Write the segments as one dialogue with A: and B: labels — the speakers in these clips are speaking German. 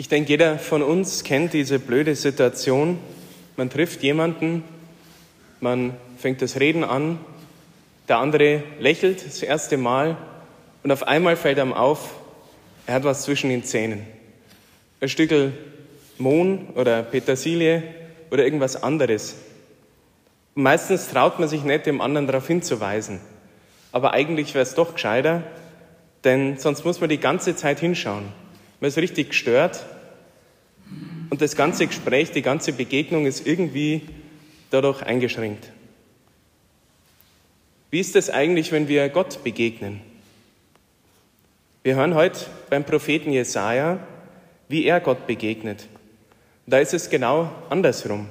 A: Ich denke, jeder von uns kennt diese blöde Situation. Man trifft jemanden, man fängt das Reden an, der andere lächelt das erste Mal und auf einmal fällt einem auf, er hat was zwischen den Zähnen. Ein Stückel Mohn oder Petersilie oder irgendwas anderes. Und meistens traut man sich nicht, dem anderen darauf hinzuweisen. Aber eigentlich wäre es doch gescheiter, denn sonst muss man die ganze Zeit hinschauen. Man ist richtig gestört und das ganze Gespräch, die ganze Begegnung ist irgendwie dadurch eingeschränkt. Wie ist es eigentlich, wenn wir Gott begegnen? Wir hören heute beim Propheten Jesaja, wie er Gott begegnet. Da ist es genau andersrum.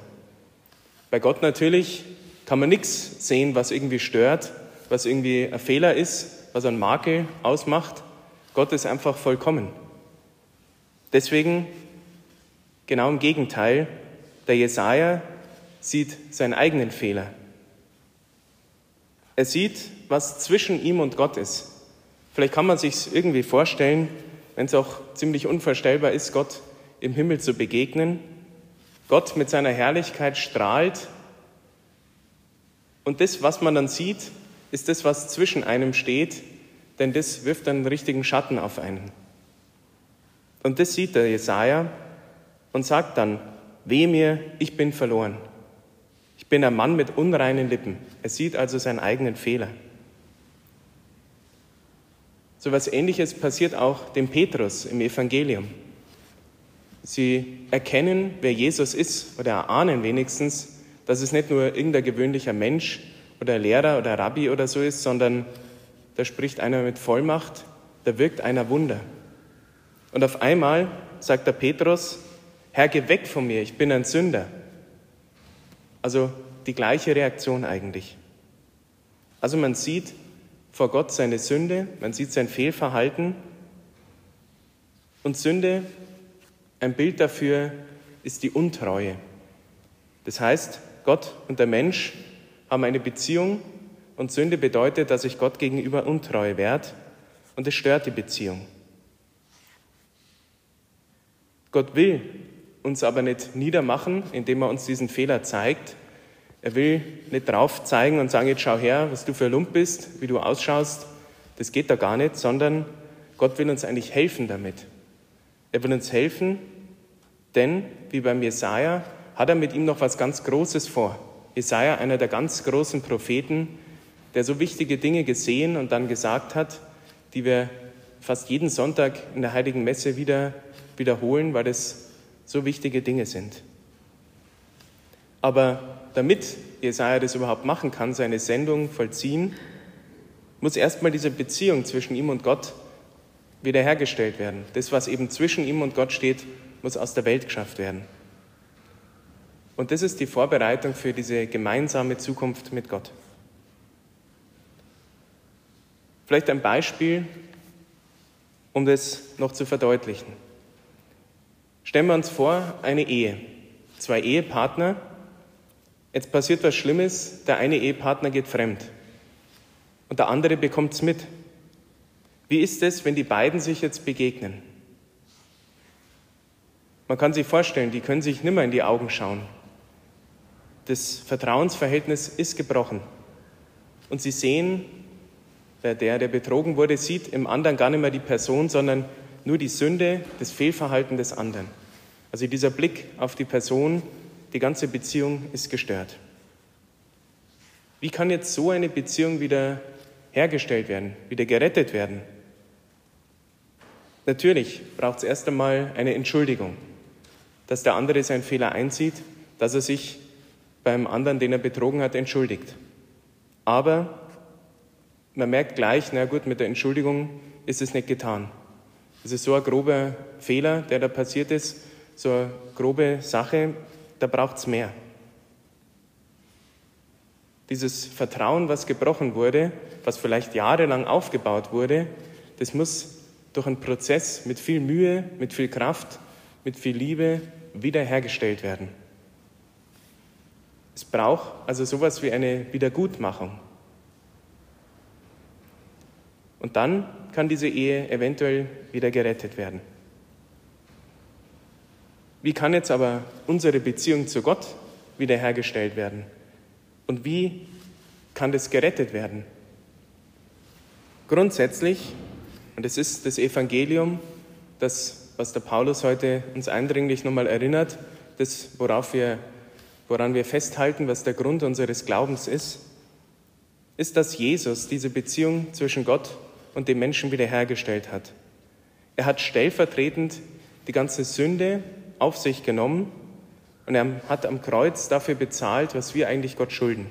A: Bei Gott natürlich kann man nichts sehen, was irgendwie stört, was irgendwie ein Fehler ist, was ein Makel ausmacht. Gott ist einfach vollkommen. Deswegen genau im Gegenteil, der Jesaja sieht seinen eigenen Fehler. Er sieht, was zwischen ihm und Gott ist. Vielleicht kann man sich irgendwie vorstellen, wenn es auch ziemlich unvorstellbar ist, Gott im Himmel zu begegnen. Gott mit seiner Herrlichkeit strahlt und das, was man dann sieht, ist das, was zwischen einem steht, denn das wirft einen richtigen Schatten auf einen. Und das sieht der Jesaja und sagt dann: Weh mir, ich bin verloren. Ich bin ein Mann mit unreinen Lippen. Er sieht also seinen eigenen Fehler. So etwas Ähnliches passiert auch dem Petrus im Evangelium. Sie erkennen, wer Jesus ist oder erahnen wenigstens, dass es nicht nur irgendein gewöhnlicher Mensch oder Lehrer oder Rabbi oder so ist, sondern da spricht einer mit Vollmacht, da wirkt einer Wunder. Und auf einmal sagt der Petrus, Herr, geh weg von mir, ich bin ein Sünder. Also die gleiche Reaktion eigentlich. Also man sieht, vor Gott seine Sünde, man sieht sein Fehlverhalten. Und Sünde, ein Bild dafür, ist die Untreue. Das heißt, Gott und der Mensch haben eine Beziehung und Sünde bedeutet, dass ich Gott gegenüber untreu werde und es stört die Beziehung. Gott will uns aber nicht niedermachen, indem er uns diesen Fehler zeigt, er will nicht drauf zeigen und sagen, jetzt schau her, was du für ein Lump bist, wie du ausschaust. Das geht da gar nicht, sondern Gott will uns eigentlich helfen damit. Er will uns helfen, denn, wie beim Jesaja, hat er mit ihm noch was ganz Großes vor. Jesaja, einer der ganz großen Propheten, der so wichtige Dinge gesehen und dann gesagt hat, die wir fast jeden Sonntag in der Heiligen Messe wieder wiederholen, weil es so wichtige Dinge sind. Aber damit Jesaja das überhaupt machen kann, seine Sendung vollziehen, muss erstmal diese Beziehung zwischen ihm und Gott wiederhergestellt werden. Das, was eben zwischen ihm und Gott steht, muss aus der Welt geschafft werden. Und das ist die Vorbereitung für diese gemeinsame Zukunft mit Gott. Vielleicht ein Beispiel, um das noch zu verdeutlichen. Stellen wir uns vor, eine Ehe. Zwei Ehepartner Jetzt passiert was Schlimmes, der eine Ehepartner geht fremd und der andere bekommt es mit. Wie ist es, wenn die beiden sich jetzt begegnen? Man kann sich vorstellen, die können sich nimmer in die Augen schauen. Das Vertrauensverhältnis ist gebrochen. Und sie sehen, der, der betrogen wurde, sieht im anderen gar nicht mehr die Person, sondern nur die Sünde, das Fehlverhalten des anderen. Also dieser Blick auf die Person die ganze Beziehung ist gestört. Wie kann jetzt so eine Beziehung wieder hergestellt werden, wieder gerettet werden? Natürlich braucht es erst einmal eine Entschuldigung, dass der andere seinen Fehler einsieht, dass er sich beim anderen, den er betrogen hat, entschuldigt. Aber man merkt gleich, na gut, mit der Entschuldigung ist es nicht getan. Es ist so ein grober Fehler, der da passiert ist, so eine grobe Sache, da braucht es mehr. Dieses Vertrauen, was gebrochen wurde, was vielleicht jahrelang aufgebaut wurde, das muss durch einen Prozess mit viel Mühe, mit viel Kraft, mit viel Liebe wiederhergestellt werden. Es braucht also sowas wie eine Wiedergutmachung. Und dann kann diese Ehe eventuell wieder gerettet werden. Wie kann jetzt aber unsere Beziehung zu Gott wiederhergestellt werden? Und wie kann das gerettet werden? Grundsätzlich, und es ist das Evangelium, das, was der Paulus heute uns eindringlich nochmal erinnert, das, worauf wir, woran wir festhalten, was der Grund unseres Glaubens ist, ist, dass Jesus diese Beziehung zwischen Gott und dem Menschen wiederhergestellt hat. Er hat stellvertretend die ganze Sünde auf sich genommen und er hat am Kreuz dafür bezahlt, was wir eigentlich Gott schulden.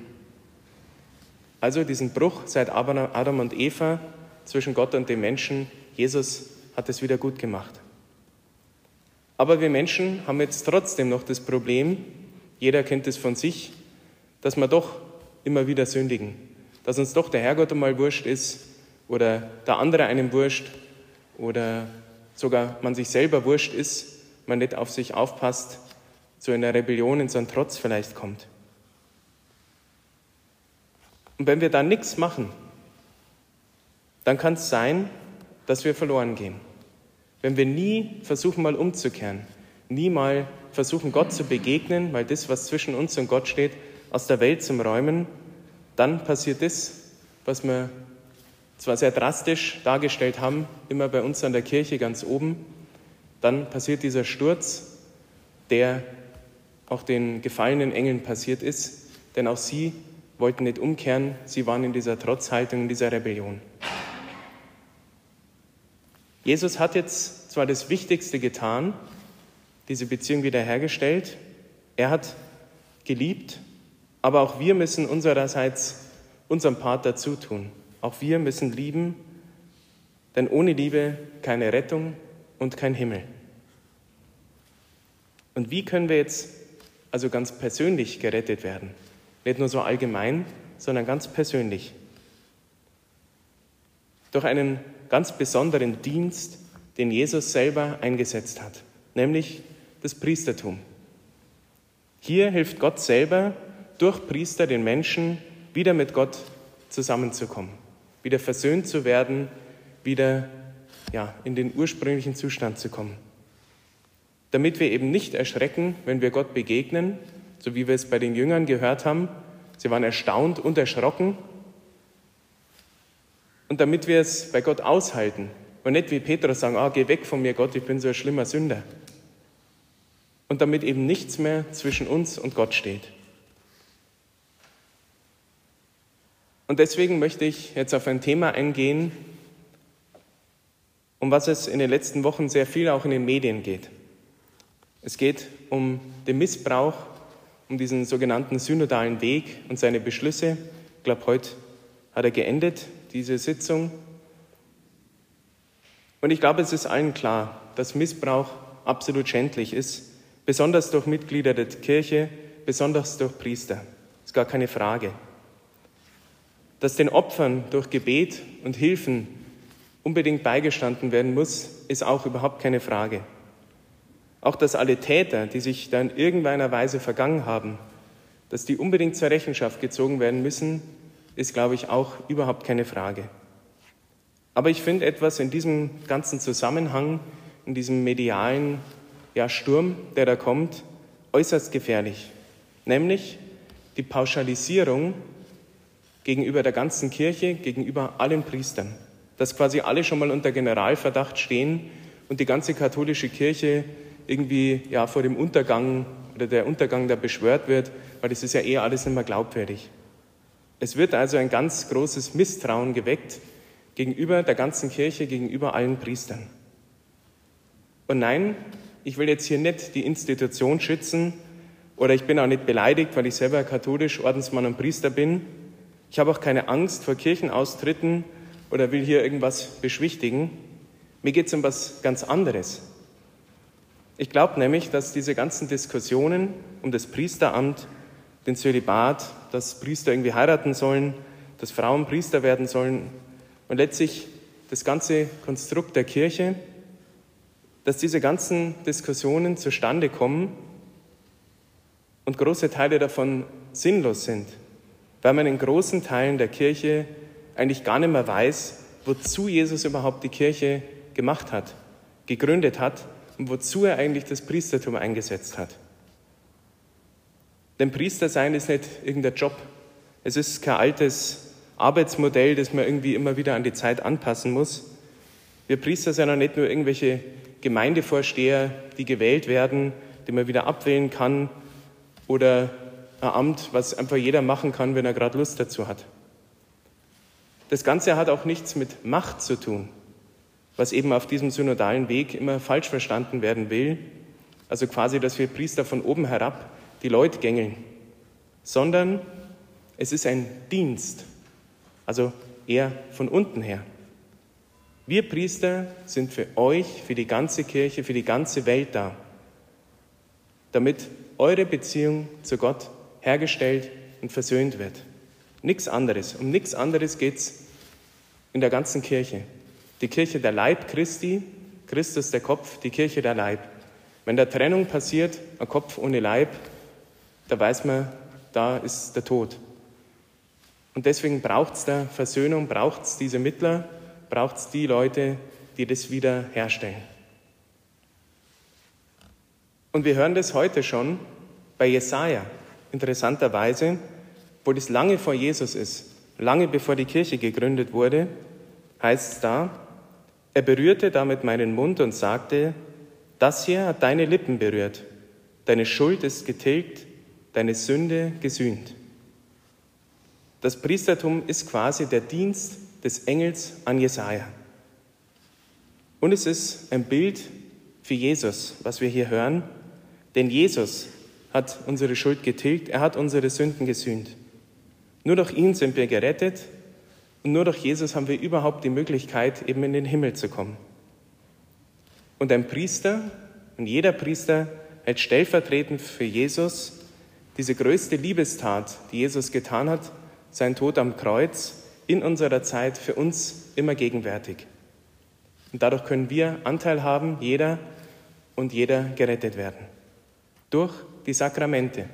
A: Also diesen Bruch seit Adam und Eva zwischen Gott und dem Menschen, Jesus hat es wieder gut gemacht. Aber wir Menschen haben jetzt trotzdem noch das Problem, jeder kennt es von sich, dass wir doch immer wieder sündigen, dass uns doch der Herrgott einmal wurscht ist oder der andere einem wurscht oder sogar man sich selber wurscht ist, man nicht auf sich aufpasst, zu einer Rebellion, in so einen Trotz vielleicht kommt. Und wenn wir da nichts machen, dann kann es sein, dass wir verloren gehen. Wenn wir nie versuchen, mal umzukehren, nie mal versuchen, Gott zu begegnen, weil das, was zwischen uns und Gott steht, aus der Welt zum Räumen, dann passiert das, was wir zwar sehr drastisch dargestellt haben, immer bei uns an der Kirche ganz oben, dann passiert dieser Sturz, der auch den gefallenen Engeln passiert ist, denn auch sie wollten nicht umkehren, sie waren in dieser Trotzhaltung, in dieser Rebellion. Jesus hat jetzt zwar das Wichtigste getan, diese Beziehung wiederhergestellt, er hat geliebt, aber auch wir müssen unsererseits unseren Part dazu tun. Auch wir müssen lieben, denn ohne Liebe keine Rettung und kein Himmel. Und wie können wir jetzt also ganz persönlich gerettet werden? Nicht nur so allgemein, sondern ganz persönlich. Durch einen ganz besonderen Dienst, den Jesus selber eingesetzt hat, nämlich das Priestertum. Hier hilft Gott selber durch Priester den Menschen wieder mit Gott zusammenzukommen wieder versöhnt zu werden, wieder ja, in den ursprünglichen Zustand zu kommen. Damit wir eben nicht erschrecken, wenn wir Gott begegnen, so wie wir es bei den Jüngern gehört haben. Sie waren erstaunt und erschrocken. Und damit wir es bei Gott aushalten und nicht wie Petrus sagen, ah, geh weg von mir, Gott, ich bin so ein schlimmer Sünder. Und damit eben nichts mehr zwischen uns und Gott steht. Und deswegen möchte ich jetzt auf ein Thema eingehen, um was es in den letzten Wochen sehr viel auch in den Medien geht. Es geht um den Missbrauch, um diesen sogenannten synodalen Weg und seine Beschlüsse. Ich glaube, heute hat er geendet, diese Sitzung. Und ich glaube, es ist allen klar, dass Missbrauch absolut schändlich ist, besonders durch Mitglieder der Kirche, besonders durch Priester. Das ist gar keine Frage. Dass den Opfern durch Gebet und Hilfen unbedingt beigestanden werden muss, ist auch überhaupt keine Frage. Auch dass alle Täter, die sich da in irgendeiner Weise vergangen haben, dass die unbedingt zur Rechenschaft gezogen werden müssen, ist, glaube ich, auch überhaupt keine Frage. Aber ich finde etwas in diesem ganzen Zusammenhang, in diesem medialen ja, Sturm, der da kommt, äußerst gefährlich. Nämlich die Pauschalisierung gegenüber der ganzen Kirche, gegenüber allen Priestern, dass quasi alle schon mal unter Generalverdacht stehen und die ganze katholische Kirche irgendwie ja, vor dem Untergang oder der Untergang da beschwört wird, weil das ist ja eh alles nicht mehr glaubwürdig. Es wird also ein ganz großes Misstrauen geweckt gegenüber der ganzen Kirche, gegenüber allen Priestern. Und nein, ich will jetzt hier nicht die Institution schützen oder ich bin auch nicht beleidigt, weil ich selber katholisch Ordensmann und Priester bin, ich habe auch keine Angst vor Kirchenaustritten oder will hier irgendwas beschwichtigen. Mir geht es um was ganz anderes. Ich glaube nämlich, dass diese ganzen Diskussionen um das Priesteramt, den Zölibat, dass Priester irgendwie heiraten sollen, dass Frauen Priester werden sollen und letztlich das ganze Konstrukt der Kirche, dass diese ganzen Diskussionen zustande kommen und große Teile davon sinnlos sind, weil man in großen Teilen der Kirche eigentlich gar nicht mehr weiß, wozu Jesus überhaupt die Kirche gemacht hat, gegründet hat und wozu er eigentlich das Priestertum eingesetzt hat. Denn Priester sein ist nicht irgendein Job. Es ist kein altes Arbeitsmodell, das man irgendwie immer wieder an die Zeit anpassen muss. Wir Priester sind auch nicht nur irgendwelche Gemeindevorsteher, die gewählt werden, die man wieder abwählen kann, oder ein Amt, was einfach jeder machen kann, wenn er gerade Lust dazu hat. Das Ganze hat auch nichts mit Macht zu tun, was eben auf diesem synodalen Weg immer falsch verstanden werden will. Also quasi, dass wir Priester von oben herab die Leute gängeln, sondern es ist ein Dienst, also eher von unten her. Wir Priester sind für euch, für die ganze Kirche, für die ganze Welt da, damit eure Beziehung zu Gott hergestellt und versöhnt wird. Nichts anderes. Um nichts anderes geht es in der ganzen Kirche. Die Kirche der Leib Christi, Christus der Kopf, die Kirche der Leib. Wenn da Trennung passiert, ein Kopf ohne Leib, da weiß man, da ist der Tod. Und deswegen braucht es da Versöhnung, braucht es diese Mittler, braucht es die Leute, die das wieder herstellen. Und wir hören das heute schon bei Jesaja, interessanterweise, wo das lange vor Jesus ist, lange bevor die Kirche gegründet wurde, heißt es da, er berührte damit meinen Mund und sagte, das hier hat deine Lippen berührt, deine Schuld ist getilgt, deine Sünde gesühnt. Das Priestertum ist quasi der Dienst des Engels an Jesaja. Und es ist ein Bild für Jesus, was wir hier hören, denn Jesus hat unsere Schuld getilgt, er hat unsere Sünden gesühnt. Nur durch ihn sind wir gerettet und nur durch Jesus haben wir überhaupt die Möglichkeit, eben in den Himmel zu kommen. Und ein Priester, und jeder Priester hält stellvertretend für Jesus diese größte Liebestat, die Jesus getan hat, sein Tod am Kreuz, in unserer Zeit für uns immer gegenwärtig. Und dadurch können wir Anteil haben, jeder und jeder gerettet werden. Durch die Sakramente.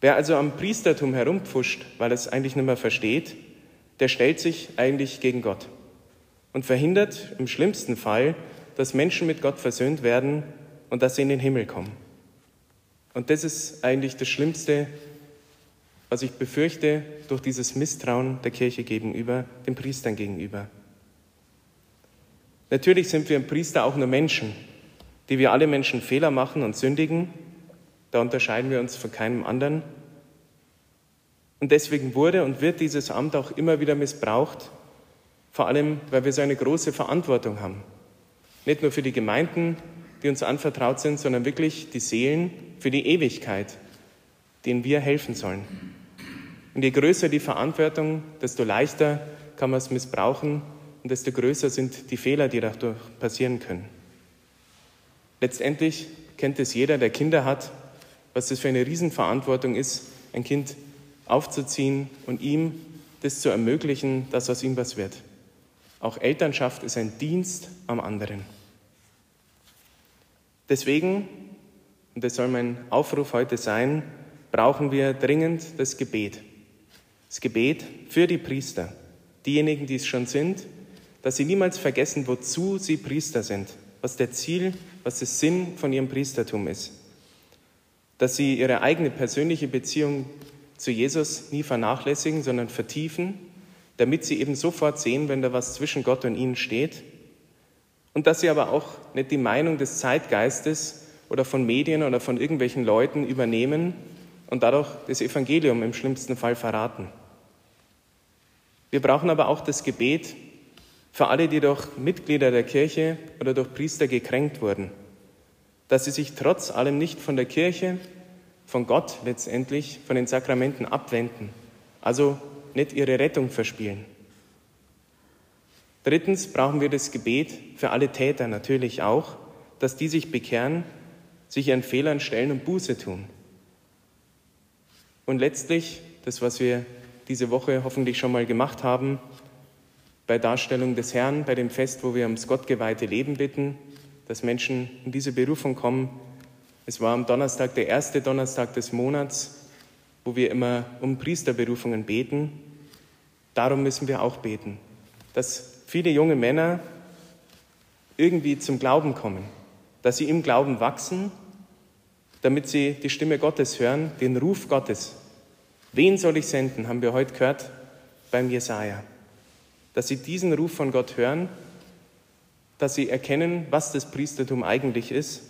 A: Wer also am Priestertum herumpfuscht, weil er es eigentlich nicht mehr versteht, der stellt sich eigentlich gegen Gott und verhindert im schlimmsten Fall, dass Menschen mit Gott versöhnt werden und dass sie in den Himmel kommen. Und das ist eigentlich das Schlimmste, was ich befürchte durch dieses Misstrauen der Kirche gegenüber, den Priestern gegenüber. Natürlich sind wir Priester auch nur Menschen, die wir alle Menschen Fehler machen und sündigen. Da unterscheiden wir uns von keinem anderen. Und deswegen wurde und wird dieses Amt auch immer wieder missbraucht, vor allem weil wir so eine große Verantwortung haben. Nicht nur für die Gemeinden, die uns anvertraut sind, sondern wirklich die Seelen für die Ewigkeit, denen wir helfen sollen. Und je größer die Verantwortung, desto leichter kann man es missbrauchen und desto größer sind die Fehler, die dadurch passieren können. Letztendlich kennt es jeder, der Kinder hat, was das für eine Riesenverantwortung ist, ein Kind aufzuziehen und ihm das zu ermöglichen, dass aus ihm was wird. Auch Elternschaft ist ein Dienst am anderen. Deswegen, und das soll mein Aufruf heute sein, brauchen wir dringend das Gebet. Das Gebet für die Priester, diejenigen, die es schon sind, dass sie niemals vergessen, wozu sie Priester sind, was der Ziel, was der Sinn von ihrem Priestertum ist. Dass sie ihre eigene persönliche Beziehung zu Jesus nie vernachlässigen, sondern vertiefen, damit sie eben sofort sehen, wenn da was zwischen Gott und ihnen steht und dass sie aber auch nicht die Meinung des Zeitgeistes oder von Medien oder von irgendwelchen Leuten übernehmen und dadurch das Evangelium im schlimmsten Fall verraten. Wir brauchen aber auch das Gebet für alle, die durch Mitglieder der Kirche oder durch Priester gekränkt wurden, dass sie sich trotz allem nicht von der Kirche, von Gott letztendlich, von den Sakramenten abwenden, also nicht ihre Rettung verspielen. Drittens brauchen wir das Gebet für alle Täter natürlich auch, dass die sich bekehren, sich ihren Fehlern stellen und Buße tun. Und letztlich, das, was wir diese Woche hoffentlich schon mal gemacht haben, bei Darstellung des Herrn, bei dem Fest, wo wir ums gottgeweihte Leben bitten, dass Menschen in diese Berufung kommen. Es war am Donnerstag, der erste Donnerstag des Monats, wo wir immer um Priesterberufungen beten. Darum müssen wir auch beten, dass viele junge Männer irgendwie zum Glauben kommen, dass sie im Glauben wachsen, damit sie die Stimme Gottes hören, den Ruf Gottes. Wen soll ich senden, haben wir heute gehört beim Jesaja. Dass sie diesen Ruf von Gott hören, dass sie erkennen, was das Priestertum eigentlich ist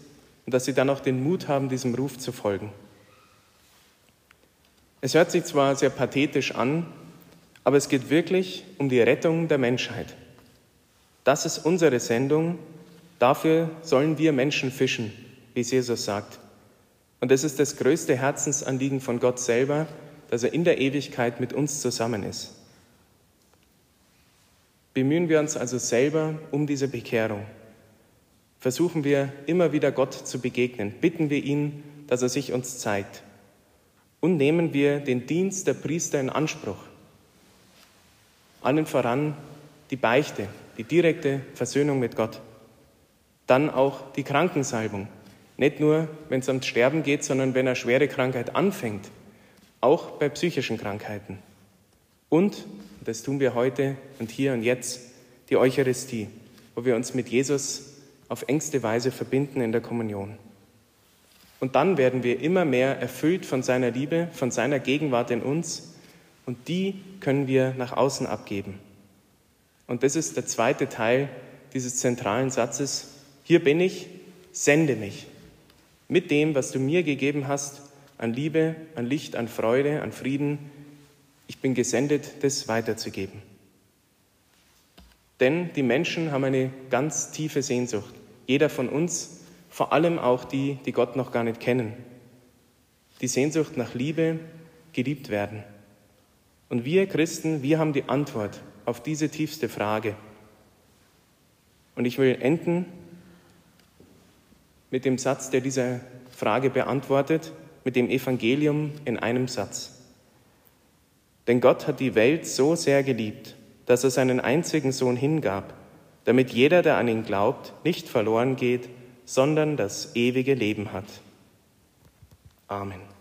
A: und dass sie dann auch den Mut haben, diesem Ruf zu folgen. Es hört sich zwar sehr pathetisch an, aber es geht wirklich um die Rettung der Menschheit. Das ist unsere Sendung. Dafür sollen wir Menschen fischen, wie Jesus sagt. Und es ist das größte Herzensanliegen von Gott selber, dass er in der Ewigkeit mit uns zusammen ist. Bemühen wir uns also selber um diese Bekehrung. Versuchen wir immer wieder Gott zu begegnen. Bitten wir ihn, dass er sich uns zeigt. Und nehmen wir den Dienst der Priester in Anspruch. Allen voran die Beichte, die direkte Versöhnung mit Gott. Dann auch die Krankensalbung. Nicht nur, wenn es ums Sterben geht, sondern wenn eine schwere Krankheit anfängt. Auch bei psychischen Krankheiten. Und, das tun wir heute und hier und jetzt, die Eucharistie, wo wir uns mit Jesus auf engste Weise verbinden in der Kommunion. Und dann werden wir immer mehr erfüllt von seiner Liebe, von seiner Gegenwart in uns und die können wir nach außen abgeben. Und das ist der zweite Teil dieses zentralen Satzes. Hier bin ich, sende mich. Mit dem, was du mir gegeben hast, an Liebe, an Licht, an Freude, an Frieden. Ich bin gesendet, das weiterzugeben. Denn die Menschen haben eine ganz tiefe Sehnsucht. Jeder von uns, vor allem auch die, die Gott noch gar nicht kennen. Die Sehnsucht nach Liebe, geliebt werden. Und wir Christen, wir haben die Antwort auf diese tiefste Frage. Und ich will enden mit dem Satz, der diese Frage beantwortet, mit dem Evangelium in einem Satz. Denn Gott hat die Welt so sehr geliebt, dass er seinen einzigen Sohn hingab, damit jeder, der an ihn glaubt, nicht verloren geht, sondern das ewige Leben hat. Amen.